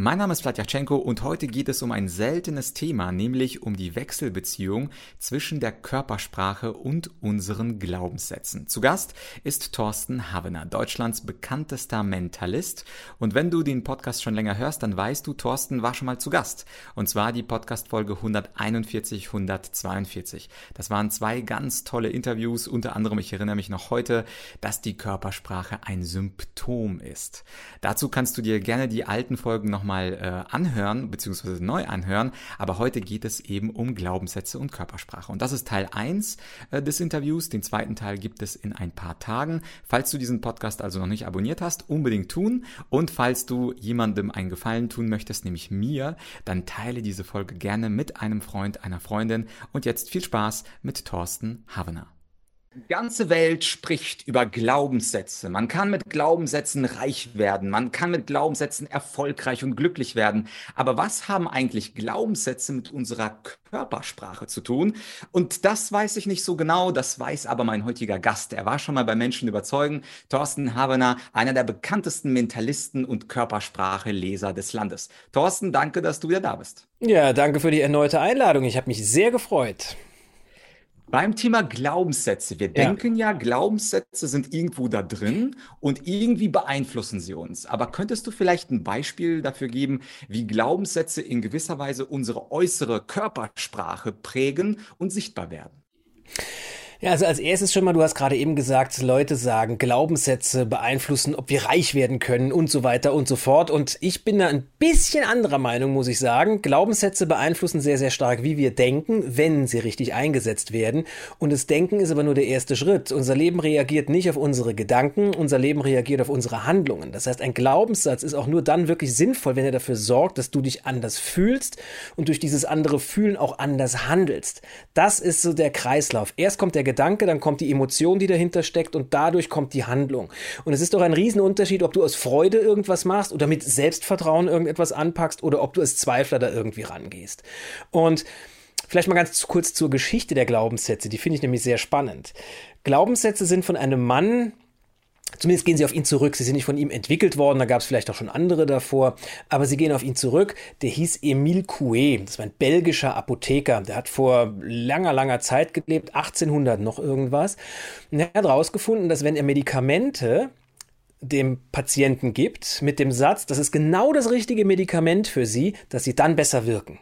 Mein Name ist Vladyachenko und heute geht es um ein seltenes Thema, nämlich um die Wechselbeziehung zwischen der Körpersprache und unseren Glaubenssätzen. Zu Gast ist Thorsten Havener, Deutschlands bekanntester Mentalist. Und wenn du den Podcast schon länger hörst, dann weißt du, Thorsten war schon mal zu Gast. Und zwar die Podcast-Folge 141, 142. Das waren zwei ganz tolle Interviews. Unter anderem, ich erinnere mich noch heute, dass die Körpersprache ein Symptom ist. Dazu kannst du dir gerne die alten Folgen nochmal nochmal äh, anhören, beziehungsweise neu anhören. Aber heute geht es eben um Glaubenssätze und Körpersprache. Und das ist Teil 1 äh, des Interviews. Den zweiten Teil gibt es in ein paar Tagen. Falls du diesen Podcast also noch nicht abonniert hast, unbedingt tun. Und falls du jemandem einen Gefallen tun möchtest, nämlich mir, dann teile diese Folge gerne mit einem Freund, einer Freundin. Und jetzt viel Spaß mit Thorsten Havener. Die ganze Welt spricht über Glaubenssätze. Man kann mit Glaubenssätzen reich werden. Man kann mit Glaubenssätzen erfolgreich und glücklich werden. Aber was haben eigentlich Glaubenssätze mit unserer Körpersprache zu tun? Und das weiß ich nicht so genau. Das weiß aber mein heutiger Gast. Er war schon mal bei Menschen überzeugen. Thorsten Habener, einer der bekanntesten Mentalisten und Körpersprache-Leser des Landes. Thorsten, danke, dass du wieder da bist. Ja, danke für die erneute Einladung. Ich habe mich sehr gefreut. Beim Thema Glaubenssätze. Wir ja. denken ja, Glaubenssätze sind irgendwo da drin und irgendwie beeinflussen sie uns. Aber könntest du vielleicht ein Beispiel dafür geben, wie Glaubenssätze in gewisser Weise unsere äußere Körpersprache prägen und sichtbar werden? Ja, also als erstes schon mal, du hast gerade eben gesagt, Leute sagen, Glaubenssätze beeinflussen, ob wir reich werden können und so weiter und so fort. Und ich bin da ein bisschen anderer Meinung, muss ich sagen. Glaubenssätze beeinflussen sehr, sehr stark, wie wir denken, wenn sie richtig eingesetzt werden. Und das Denken ist aber nur der erste Schritt. Unser Leben reagiert nicht auf unsere Gedanken, unser Leben reagiert auf unsere Handlungen. Das heißt, ein Glaubenssatz ist auch nur dann wirklich sinnvoll, wenn er dafür sorgt, dass du dich anders fühlst und durch dieses andere Fühlen auch anders handelst. Das ist so der Kreislauf. Erst kommt der Gedanke, dann kommt die Emotion, die dahinter steckt und dadurch kommt die Handlung. Und es ist doch ein Riesenunterschied, ob du aus Freude irgendwas machst oder mit Selbstvertrauen irgendetwas anpackst oder ob du als Zweifler da irgendwie rangehst. Und Vielleicht mal ganz kurz zur Geschichte der Glaubenssätze. Die finde ich nämlich sehr spannend. Glaubenssätze sind von einem Mann Zumindest gehen sie auf ihn zurück. Sie sind nicht von ihm entwickelt worden, da gab es vielleicht auch schon andere davor, aber sie gehen auf ihn zurück. Der hieß Emile Coué, das war ein belgischer Apotheker, der hat vor langer, langer Zeit gelebt, 1800 noch irgendwas. Und er hat herausgefunden, dass wenn er Medikamente dem Patienten gibt, mit dem Satz, das ist genau das richtige Medikament für sie, dass sie dann besser wirken.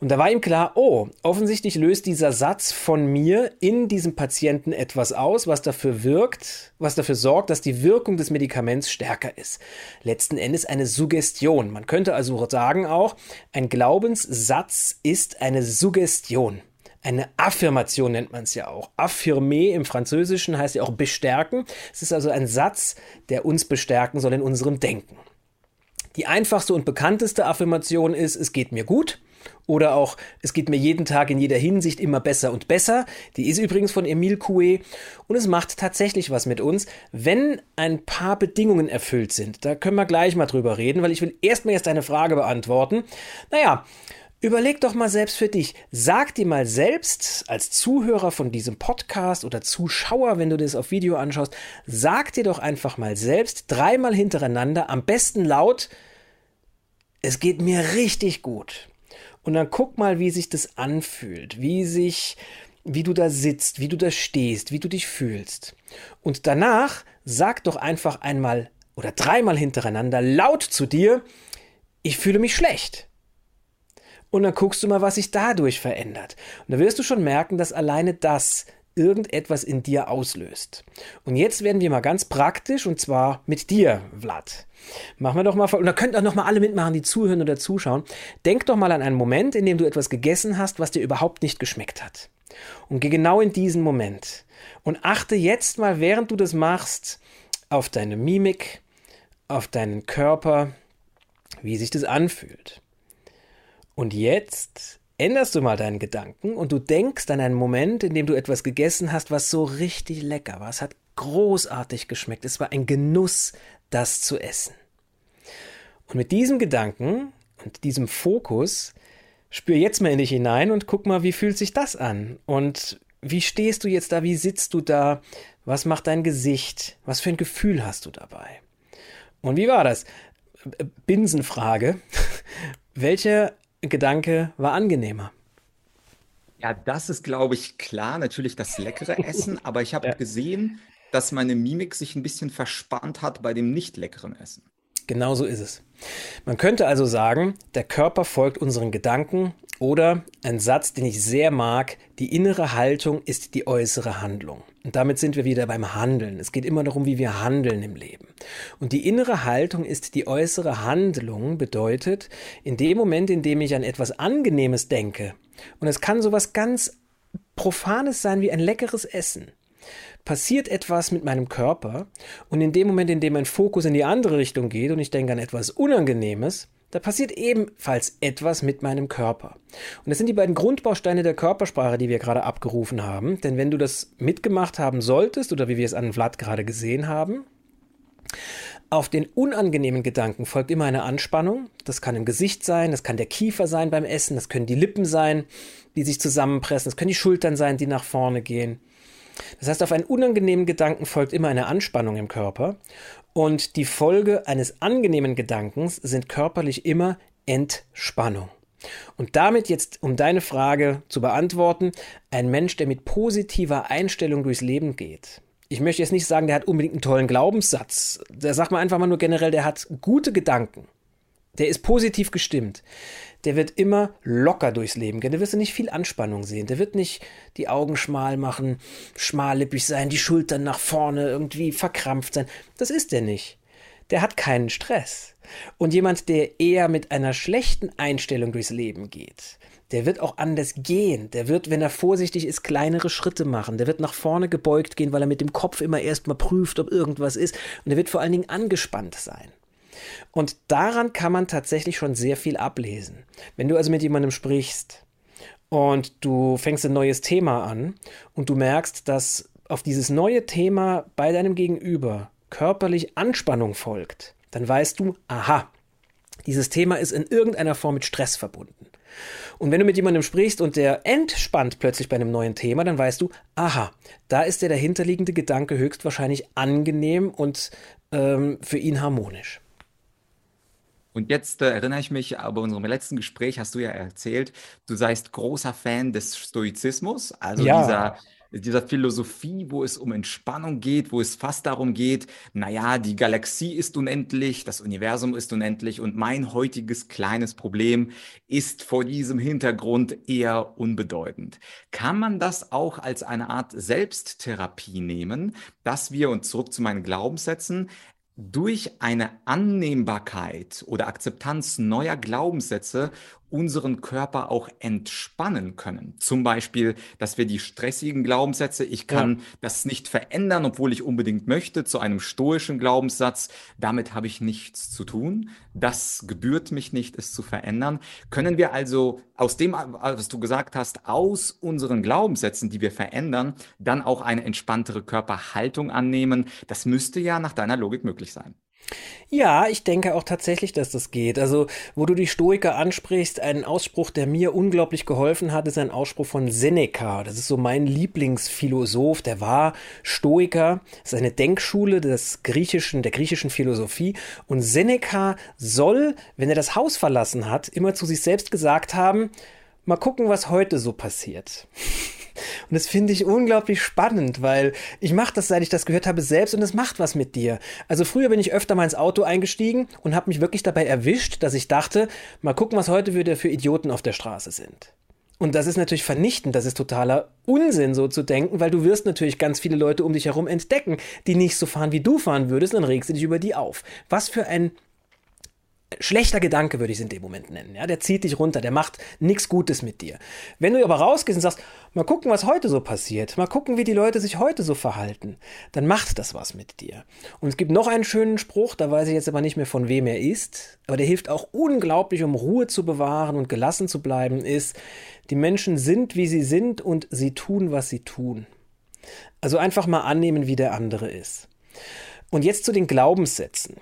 Und da war ihm klar, oh, offensichtlich löst dieser Satz von mir in diesem Patienten etwas aus, was dafür wirkt, was dafür sorgt, dass die Wirkung des Medikaments stärker ist. Letzten Endes eine Suggestion. Man könnte also sagen auch, ein Glaubenssatz ist eine Suggestion. Eine Affirmation nennt man es ja auch. Affirmer im Französischen heißt ja auch bestärken. Es ist also ein Satz, der uns bestärken soll in unserem Denken. Die einfachste und bekannteste Affirmation ist, es geht mir gut. Oder auch, es geht mir jeden Tag in jeder Hinsicht immer besser und besser. Die ist übrigens von Emile Coué. Und es macht tatsächlich was mit uns, wenn ein paar Bedingungen erfüllt sind. Da können wir gleich mal drüber reden, weil ich will erstmal erst eine Frage beantworten. Naja, Überleg doch mal selbst für dich. Sag dir mal selbst als Zuhörer von diesem Podcast oder Zuschauer, wenn du das auf Video anschaust, sag dir doch einfach mal selbst dreimal hintereinander, am besten laut, es geht mir richtig gut. Und dann guck mal, wie sich das anfühlt, wie sich, wie du da sitzt, wie du da stehst, wie du dich fühlst. Und danach sag doch einfach einmal oder dreimal hintereinander laut zu dir, ich fühle mich schlecht. Und dann guckst du mal, was sich dadurch verändert. Und da wirst du schon merken, dass alleine das irgendetwas in dir auslöst. Und jetzt werden wir mal ganz praktisch und zwar mit dir, Vlad. Machen wir doch mal, und da könnt ihr noch mal alle mitmachen, die zuhören oder zuschauen. Denk doch mal an einen Moment, in dem du etwas gegessen hast, was dir überhaupt nicht geschmeckt hat. Und geh genau in diesen Moment. Und achte jetzt mal, während du das machst, auf deine Mimik, auf deinen Körper, wie sich das anfühlt. Und jetzt änderst du mal deinen Gedanken und du denkst an einen Moment, in dem du etwas gegessen hast, was so richtig lecker war. Es hat großartig geschmeckt. Es war ein Genuss, das zu essen. Und mit diesem Gedanken und diesem Fokus spür jetzt mal in dich hinein und guck mal, wie fühlt sich das an? Und wie stehst du jetzt da, wie sitzt du da, was macht dein Gesicht, was für ein Gefühl hast du dabei? Und wie war das? Binsenfrage. Welcher Gedanke war angenehmer? Ja, das ist, glaube ich, klar, natürlich das leckere Essen, aber ich habe ja. gesehen, dass meine Mimik sich ein bisschen verspannt hat bei dem nicht leckeren Essen. Genau so ist es. Man könnte also sagen, der Körper folgt unseren Gedanken oder ein Satz, den ich sehr mag, die innere Haltung ist die äußere Handlung. Und damit sind wir wieder beim Handeln. Es geht immer darum, wie wir handeln im Leben. Und die innere Haltung ist die äußere Handlung bedeutet, in dem Moment, in dem ich an etwas Angenehmes denke, und es kann sowas ganz Profanes sein wie ein leckeres Essen, passiert etwas mit meinem Körper und in dem Moment, in dem mein Fokus in die andere Richtung geht und ich denke an etwas Unangenehmes, da passiert ebenfalls etwas mit meinem Körper. Und das sind die beiden Grundbausteine der Körpersprache, die wir gerade abgerufen haben. Denn wenn du das mitgemacht haben solltest, oder wie wir es an Vlad gerade gesehen haben, auf den unangenehmen Gedanken folgt immer eine Anspannung. Das kann im Gesicht sein, das kann der Kiefer sein beim Essen, das können die Lippen sein, die sich zusammenpressen, das können die Schultern sein, die nach vorne gehen. Das heißt, auf einen unangenehmen Gedanken folgt immer eine Anspannung im Körper und die Folge eines angenehmen Gedankens sind körperlich immer Entspannung. Und damit jetzt, um deine Frage zu beantworten, ein Mensch, der mit positiver Einstellung durchs Leben geht. Ich möchte jetzt nicht sagen, der hat unbedingt einen tollen Glaubenssatz. Da sagt man einfach mal nur generell, der hat gute Gedanken. Der ist positiv gestimmt der wird immer locker durchs Leben gehen. Da wirst du nicht viel Anspannung sehen. Der wird nicht die Augen schmal machen, schmallippig sein, die Schultern nach vorne irgendwie verkrampft sein. Das ist der nicht. Der hat keinen Stress. Und jemand, der eher mit einer schlechten Einstellung durchs Leben geht, der wird auch anders gehen. Der wird, wenn er vorsichtig ist, kleinere Schritte machen. Der wird nach vorne gebeugt gehen, weil er mit dem Kopf immer erstmal prüft, ob irgendwas ist. Und er wird vor allen Dingen angespannt sein. Und daran kann man tatsächlich schon sehr viel ablesen. Wenn du also mit jemandem sprichst und du fängst ein neues Thema an und du merkst, dass auf dieses neue Thema bei deinem Gegenüber körperlich Anspannung folgt, dann weißt du, aha, dieses Thema ist in irgendeiner Form mit Stress verbunden. Und wenn du mit jemandem sprichst und der entspannt plötzlich bei einem neuen Thema, dann weißt du, aha, da ist der dahinterliegende Gedanke höchstwahrscheinlich angenehm und ähm, für ihn harmonisch. Und jetzt äh, erinnere ich mich, aber unserem letzten Gespräch hast du ja erzählt, du seist großer Fan des Stoizismus, also ja. dieser dieser Philosophie, wo es um Entspannung geht, wo es fast darum geht, naja, die Galaxie ist unendlich, das Universum ist unendlich und mein heutiges kleines Problem ist vor diesem Hintergrund eher unbedeutend. Kann man das auch als eine Art Selbsttherapie nehmen, dass wir, und zurück zu meinen Glaubenssätzen, durch eine Annehmbarkeit oder Akzeptanz neuer Glaubenssätze unseren Körper auch entspannen können. Zum Beispiel, dass wir die stressigen Glaubenssätze, ich kann ja. das nicht verändern, obwohl ich unbedingt möchte, zu einem stoischen Glaubenssatz, damit habe ich nichts zu tun, das gebührt mich nicht, es zu verändern. Können wir also aus dem, was du gesagt hast, aus unseren Glaubenssätzen, die wir verändern, dann auch eine entspanntere Körperhaltung annehmen? Das müsste ja nach deiner Logik möglich sein. Ja, ich denke auch tatsächlich, dass das geht. Also, wo du die Stoiker ansprichst, ein Ausspruch, der mir unglaublich geholfen hat, ist ein Ausspruch von Seneca. Das ist so mein Lieblingsphilosoph. Der war Stoiker. Das ist eine Denkschule des griechischen, der griechischen Philosophie. Und Seneca soll, wenn er das Haus verlassen hat, immer zu sich selbst gesagt haben, mal gucken, was heute so passiert. Und das finde ich unglaublich spannend, weil ich mache das, seit ich das gehört habe, selbst und es macht was mit dir. Also früher bin ich öfter mal ins Auto eingestiegen und habe mich wirklich dabei erwischt, dass ich dachte, mal gucken, was heute wieder für Idioten auf der Straße sind. Und das ist natürlich vernichtend, das ist totaler Unsinn, so zu denken, weil du wirst natürlich ganz viele Leute um dich herum entdecken, die nicht so fahren, wie du fahren würdest, dann regst du dich über die auf. Was für ein schlechter Gedanke würde ich es in dem Moment nennen. Ja, der zieht dich runter, der macht nichts Gutes mit dir. Wenn du aber rausgehst und sagst, mal gucken, was heute so passiert, mal gucken, wie die Leute sich heute so verhalten, dann macht das was mit dir. Und es gibt noch einen schönen Spruch, da weiß ich jetzt aber nicht mehr von wem er ist, aber der hilft auch unglaublich, um Ruhe zu bewahren und gelassen zu bleiben, ist, die Menschen sind, wie sie sind und sie tun, was sie tun. Also einfach mal annehmen, wie der andere ist. Und jetzt zu den Glaubenssätzen.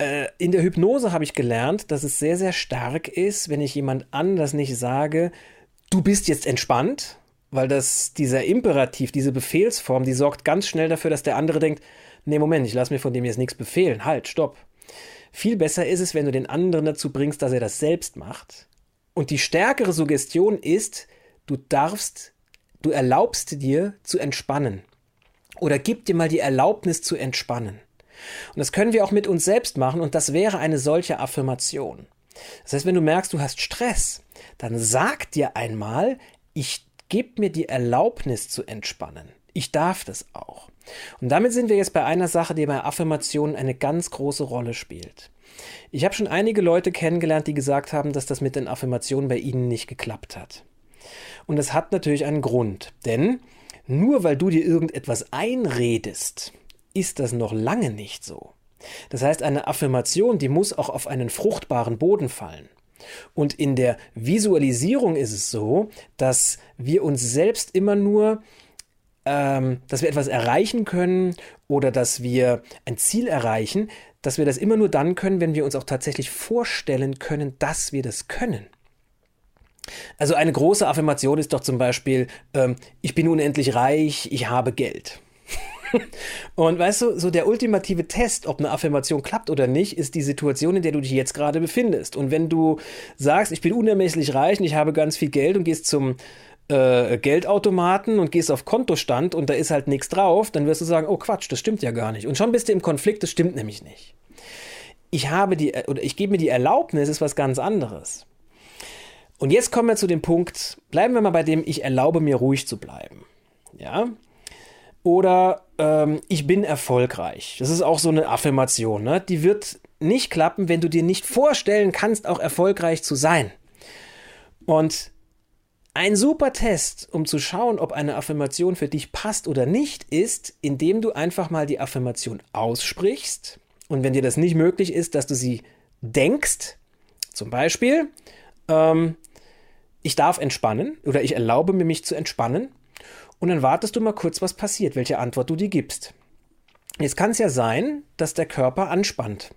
Äh, in der Hypnose habe ich gelernt, dass es sehr, sehr stark ist, wenn ich jemand anders nicht sage, du bist jetzt entspannt, weil das, dieser Imperativ, diese Befehlsform, die sorgt ganz schnell dafür, dass der andere denkt, nee, Moment, ich lasse mir von dem jetzt nichts befehlen, halt, stopp. Viel besser ist es, wenn du den anderen dazu bringst, dass er das selbst macht. Und die stärkere Suggestion ist, du darfst, du erlaubst dir zu entspannen. Oder gib dir mal die Erlaubnis zu entspannen. Und das können wir auch mit uns selbst machen und das wäre eine solche Affirmation. Das heißt, wenn du merkst, du hast Stress, dann sag dir einmal, ich gebe mir die Erlaubnis zu entspannen. Ich darf das auch. Und damit sind wir jetzt bei einer Sache, die bei Affirmationen eine ganz große Rolle spielt. Ich habe schon einige Leute kennengelernt, die gesagt haben, dass das mit den Affirmationen bei ihnen nicht geklappt hat. Und das hat natürlich einen Grund, denn nur weil du dir irgendetwas einredest, ist das noch lange nicht so. Das heißt, eine Affirmation, die muss auch auf einen fruchtbaren Boden fallen. Und in der Visualisierung ist es so, dass wir uns selbst immer nur, ähm, dass wir etwas erreichen können oder dass wir ein Ziel erreichen, dass wir das immer nur dann können, wenn wir uns auch tatsächlich vorstellen können, dass wir das können. Also eine große Affirmation ist doch zum Beispiel, ähm, ich bin unendlich reich, ich habe Geld. Und weißt du, so der ultimative Test, ob eine Affirmation klappt oder nicht, ist die Situation, in der du dich jetzt gerade befindest. Und wenn du sagst, ich bin unermesslich reich und ich habe ganz viel Geld und gehst zum äh, Geldautomaten und gehst auf Kontostand und da ist halt nichts drauf, dann wirst du sagen, oh Quatsch, das stimmt ja gar nicht. Und schon bist du im Konflikt, das stimmt nämlich nicht. Ich habe die, oder ich gebe mir die Erlaubnis, ist was ganz anderes. Und jetzt kommen wir zu dem Punkt, bleiben wir mal bei dem, ich erlaube mir ruhig zu bleiben. Ja, oder ähm, ich bin erfolgreich. Das ist auch so eine Affirmation. Ne? Die wird nicht klappen, wenn du dir nicht vorstellen kannst, auch erfolgreich zu sein. Und ein super Test, um zu schauen, ob eine Affirmation für dich passt oder nicht, ist, indem du einfach mal die Affirmation aussprichst. Und wenn dir das nicht möglich ist, dass du sie denkst, zum Beispiel, ähm, ich darf entspannen oder ich erlaube mir, mich zu entspannen und dann wartest du mal kurz, was passiert, welche Antwort du dir gibst. Jetzt kann es ja sein, dass der Körper anspannt.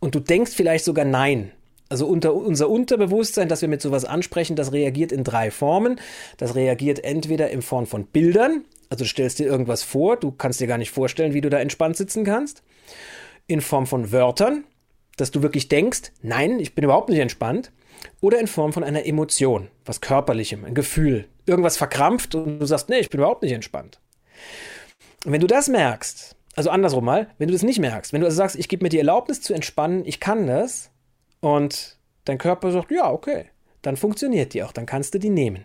Und du denkst vielleicht sogar nein. Also unter, unser Unterbewusstsein, das wir mit sowas ansprechen, das reagiert in drei Formen. Das reagiert entweder in Form von Bildern, also du stellst dir irgendwas vor, du kannst dir gar nicht vorstellen, wie du da entspannt sitzen kannst. In Form von Wörtern, dass du wirklich denkst, nein, ich bin überhaupt nicht entspannt. Oder in Form von einer Emotion, was körperlichem, ein Gefühl, irgendwas verkrampft und du sagst, nee, ich bin überhaupt nicht entspannt. Und wenn du das merkst, also andersrum mal, wenn du das nicht merkst, wenn du also sagst, ich gebe mir die Erlaubnis zu entspannen, ich kann das, und dein Körper sagt, ja, okay, dann funktioniert die auch, dann kannst du die nehmen.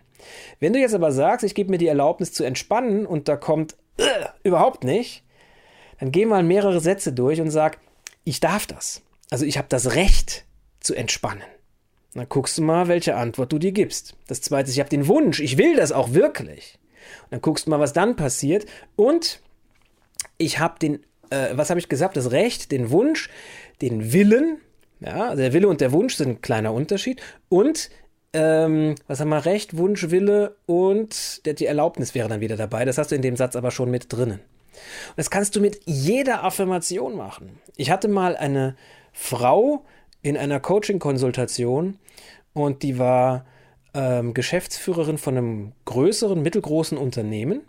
Wenn du jetzt aber sagst, ich gebe mir die Erlaubnis zu entspannen und da kommt äh, überhaupt nicht, dann geh mal mehrere Sätze durch und sag, ich darf das. Also ich habe das Recht zu entspannen. Dann guckst du mal, welche Antwort du dir gibst. Das zweite ist, ich habe den Wunsch, ich will das auch wirklich. Und dann guckst du mal, was dann passiert. Und ich habe den, äh, was habe ich gesagt, das Recht, den Wunsch, den Willen. Ja, also der Wille und der Wunsch sind ein kleiner Unterschied. Und ähm, was haben wir Recht, Wunsch, Wille und die Erlaubnis wäre dann wieder dabei. Das hast du in dem Satz aber schon mit drinnen. Und das kannst du mit jeder Affirmation machen. Ich hatte mal eine Frau, in einer Coaching-Konsultation und die war ähm, Geschäftsführerin von einem größeren, mittelgroßen Unternehmen.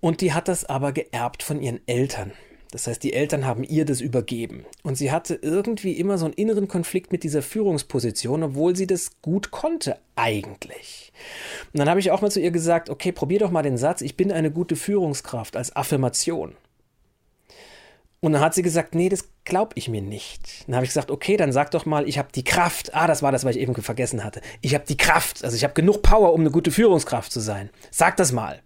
Und die hat das aber geerbt von ihren Eltern. Das heißt, die Eltern haben ihr das übergeben. Und sie hatte irgendwie immer so einen inneren Konflikt mit dieser Führungsposition, obwohl sie das gut konnte eigentlich. Und dann habe ich auch mal zu ihr gesagt, okay, probier doch mal den Satz, ich bin eine gute Führungskraft als Affirmation. Und dann hat sie gesagt, nee, das glaube ich mir nicht. Dann habe ich gesagt, okay, dann sag doch mal, ich habe die Kraft. Ah, das war das, was ich eben vergessen hatte. Ich habe die Kraft, also ich habe genug Power, um eine gute Führungskraft zu sein. Sag das mal.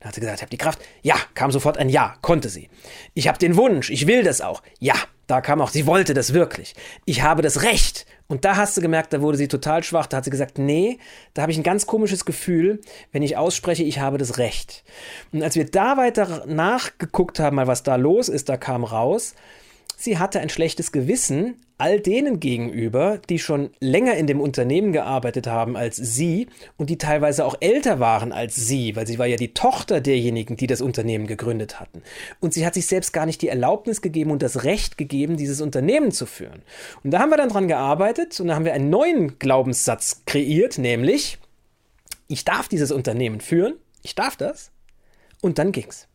Dann hat sie gesagt, ich habe die Kraft. Ja, kam sofort ein Ja, konnte sie. Ich habe den Wunsch, ich will das auch. Ja, da kam auch, sie wollte das wirklich. Ich habe das Recht. Und da hast du gemerkt, da wurde sie total schwach. Da hat sie gesagt, nee, da habe ich ein ganz komisches Gefühl, wenn ich ausspreche, ich habe das Recht. Und als wir da weiter nachgeguckt haben, mal was da los ist, da kam raus, sie hatte ein schlechtes Gewissen all denen gegenüber, die schon länger in dem Unternehmen gearbeitet haben als sie und die teilweise auch älter waren als sie, weil sie war ja die Tochter derjenigen, die das Unternehmen gegründet hatten. Und sie hat sich selbst gar nicht die Erlaubnis gegeben und das Recht gegeben, dieses Unternehmen zu führen. Und da haben wir dann dran gearbeitet und da haben wir einen neuen Glaubenssatz kreiert, nämlich ich darf dieses Unternehmen führen, ich darf das. Und dann ging's.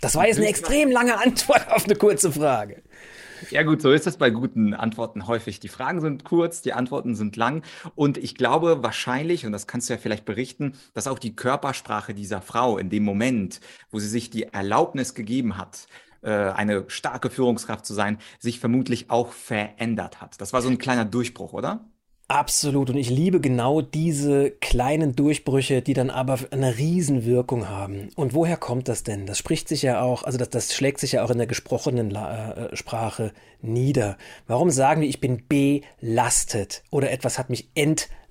Das war jetzt eine extrem lange Antwort auf eine kurze Frage. Ja gut, so ist es bei guten Antworten häufig. Die Fragen sind kurz, die Antworten sind lang. Und ich glaube wahrscheinlich, und das kannst du ja vielleicht berichten, dass auch die Körpersprache dieser Frau in dem Moment, wo sie sich die Erlaubnis gegeben hat, äh, eine starke Führungskraft zu sein, sich vermutlich auch verändert hat. Das war so ein kleiner Durchbruch, oder? Absolut. Und ich liebe genau diese kleinen Durchbrüche, die dann aber eine Riesenwirkung haben. Und woher kommt das denn? Das spricht sich ja auch, also das, das schlägt sich ja auch in der gesprochenen äh, Sprache nieder. Warum sagen wir, ich bin belastet oder etwas hat mich entlastet?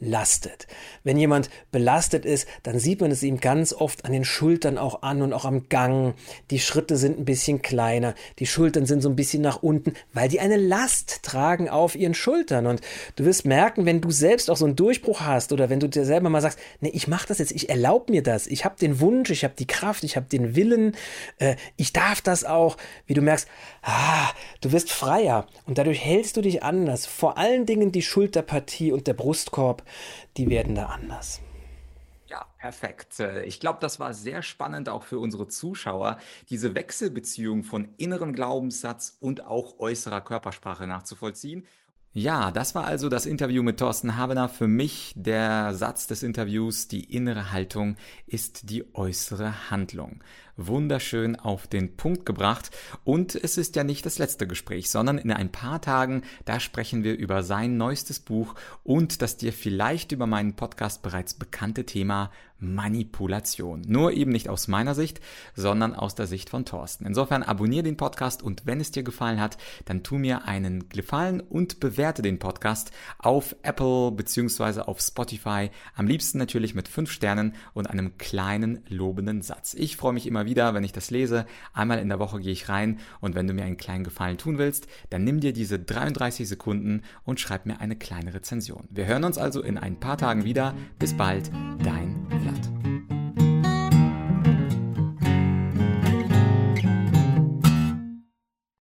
Wenn jemand belastet ist, dann sieht man es ihm ganz oft an den Schultern auch an und auch am Gang. Die Schritte sind ein bisschen kleiner, die Schultern sind so ein bisschen nach unten, weil die eine Last tragen auf ihren Schultern. Und du wirst merken, wenn du selbst auch so einen Durchbruch hast oder wenn du dir selber mal sagst, nee, ich mache das jetzt, ich erlaube mir das, ich habe den Wunsch, ich habe die Kraft, ich habe den Willen, äh, ich darf das auch, wie du merkst, ah, du wirst frei freier und dadurch hältst du dich anders. Vor allen Dingen die Schulterpartie und der Brustkorb, die werden da anders. Ja, perfekt. Äh, ich glaube, das war sehr spannend auch für unsere Zuschauer, diese Wechselbeziehung von innerem Glaubenssatz und auch äußerer Körpersprache nachzuvollziehen. Ja, das war also das Interview mit Thorsten Habener. Für mich der Satz des Interviews, die innere Haltung ist die äußere Handlung wunderschön auf den Punkt gebracht. Und es ist ja nicht das letzte Gespräch, sondern in ein paar Tagen, da sprechen wir über sein neuestes Buch und das dir vielleicht über meinen Podcast bereits bekannte Thema Manipulation. Nur eben nicht aus meiner Sicht, sondern aus der Sicht von Thorsten. Insofern abonniere den Podcast und wenn es dir gefallen hat, dann tu mir einen Gefallen und bewerte den Podcast auf Apple bzw. auf Spotify. Am liebsten natürlich mit fünf Sternen und einem kleinen lobenden Satz. Ich freue mich immer wieder, wenn ich das lese. Einmal in der Woche gehe ich rein und wenn du mir einen kleinen Gefallen tun willst, dann nimm dir diese 33 Sekunden und schreib mir eine kleine Rezension. Wir hören uns also in ein paar Tagen wieder. Bis bald, dein